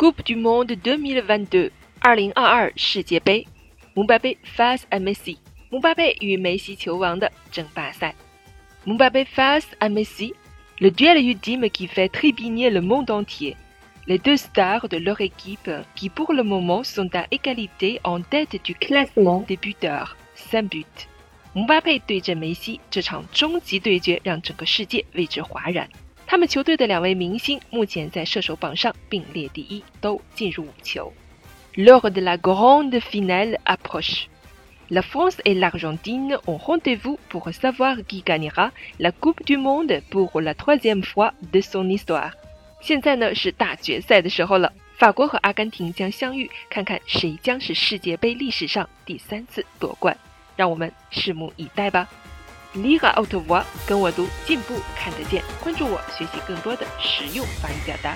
Coupe du Monde 2022，二零二二世界杯，姆巴佩 face à Messi，姆巴佩与梅西球王的争霸赛。姆巴佩 face à Messi，le duel ultime qui fait trépigner le monde entier。Les deux stars de leur équipe, qui pour le moment sont à égalité en tête du classement des buteurs, 三 but。姆巴佩对阵梅西，这场终极对决让整个世界为之哗然。 他们球队的两位明星目前在射手榜上并列第一，都进入五球。Lors de la grande finale approche, la France et l'Argentine ont rendez-vous pour savoir qui gagnera la Coupe du Monde pour la troisième fois de son histoire。现在呢是大决赛的时候了，法国和阿根廷将相遇，看看谁将是世界杯历史上第三次夺冠，让我们拭目以待吧。Lira auto 跟我读进步看得见，关注我学习更多的实用法语表达。